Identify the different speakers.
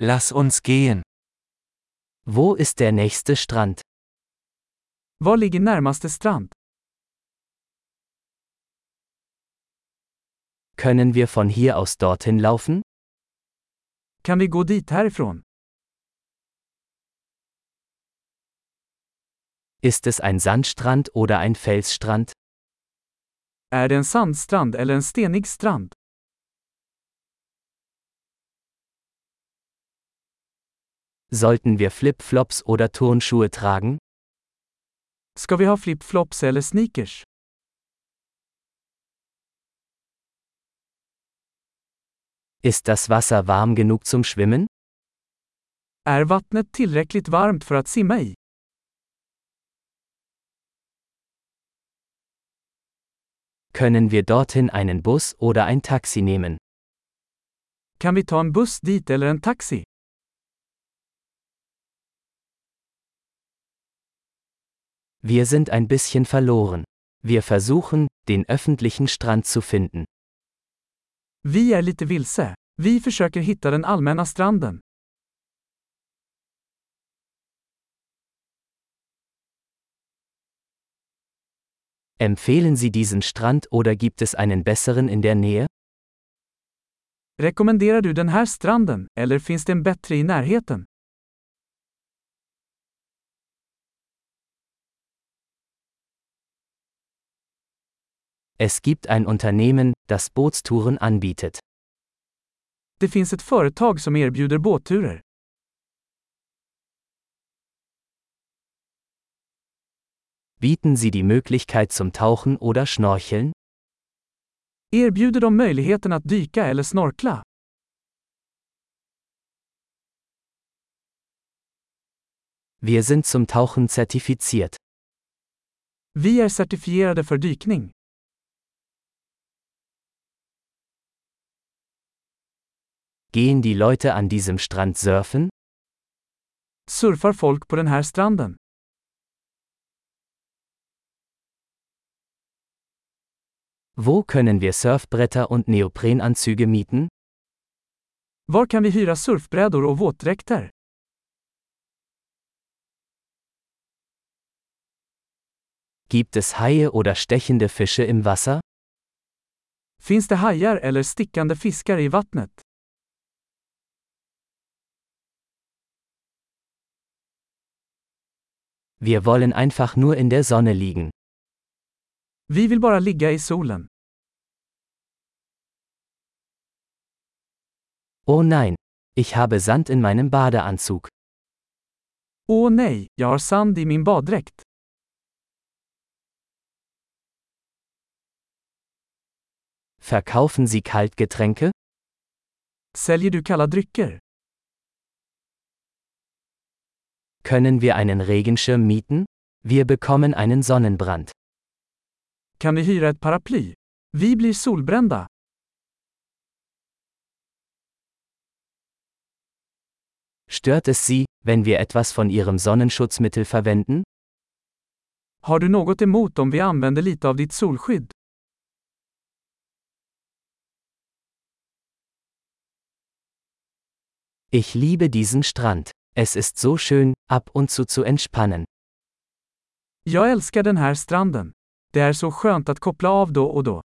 Speaker 1: Lass uns gehen.
Speaker 2: Wo ist der nächste Strand?
Speaker 3: Var ligger närmaste strand?
Speaker 2: Können wir von hier aus dorthin laufen?
Speaker 3: Kan vi gå dit härifrån?
Speaker 2: Ist es ein Sandstrand oder ein Felsstrand?
Speaker 3: Är det en sandstrand eller en stenig strand?
Speaker 2: Sollten wir Flip-Flops oder Turnschuhe tragen?
Speaker 3: Ska vi ha flip-flops eller sneakers?
Speaker 2: Ist das Wasser warm genug zum Schwimmen?
Speaker 3: Är vattnet tillräckligt varmt för att simma i?
Speaker 2: Können wir dorthin einen Bus oder ein Taxi nehmen?
Speaker 3: Kan vi ta en buss dit eller en taxi?
Speaker 2: Wir sind ein bisschen verloren. Wir versuchen, den öffentlichen Strand zu finden.
Speaker 3: Vi är lite vilse. Vi försöker hitta den allmänna stranden.
Speaker 2: Empfehlen Sie diesen Strand oder gibt es einen besseren in der Nähe?
Speaker 3: Rekommenderar du den här stranden, eller finns det en bättre i närheten?
Speaker 2: Es gibt ein Unternehmen, das Bootstouren anbietet.
Speaker 3: Det finns ett företag som erbjuder båtturer.
Speaker 2: Bieten Sie die Möglichkeit zum Tauchen oder Schnorcheln?
Speaker 3: Erbjuder de möjligheten att dyka eller snorkla?
Speaker 2: Wir sind zum Tauchen zertifiziert.
Speaker 3: Vi är certifierade för dykning.
Speaker 2: Gehen die Leute an diesem Strand surfen?
Speaker 3: Surfar folk på den här stranden?
Speaker 2: Wo können wir Surfbretter und Neoprenanzüge mieten?
Speaker 3: Var kan vi hyra surfbrädor och våtdräkter?
Speaker 2: Gibt es Haie oder stechende Fische im Wasser?
Speaker 3: Finns det hajar eller stickande fiskar i vattnet?
Speaker 2: Wir wollen einfach nur in der Sonne liegen.
Speaker 3: Vi vill bara ligga i solen.
Speaker 2: Oh nein, ich habe Sand in meinem Badeanzug.
Speaker 3: Åh nej, jag har sand i min baddräkt.
Speaker 2: Verkaufen Sie Kaltgetränke?
Speaker 3: Säljer du kalla drycker?
Speaker 2: Können wir einen Regenschirm mieten? Wir bekommen einen Sonnenbrand.
Speaker 3: Kan vi hyra ett paraply? Vi blir solbrända.
Speaker 2: Stört es Sie, wenn wir etwas von Ihrem Sonnenschutzmittel verwenden?
Speaker 3: Har du något emot om vi använder lite av ditt solskydd?
Speaker 2: Ich liebe diesen Strand. Es ist so schön, ab und zu zu entspannen.
Speaker 3: Jag älskar den här stranden. Det är så skönt att koppla av då och då.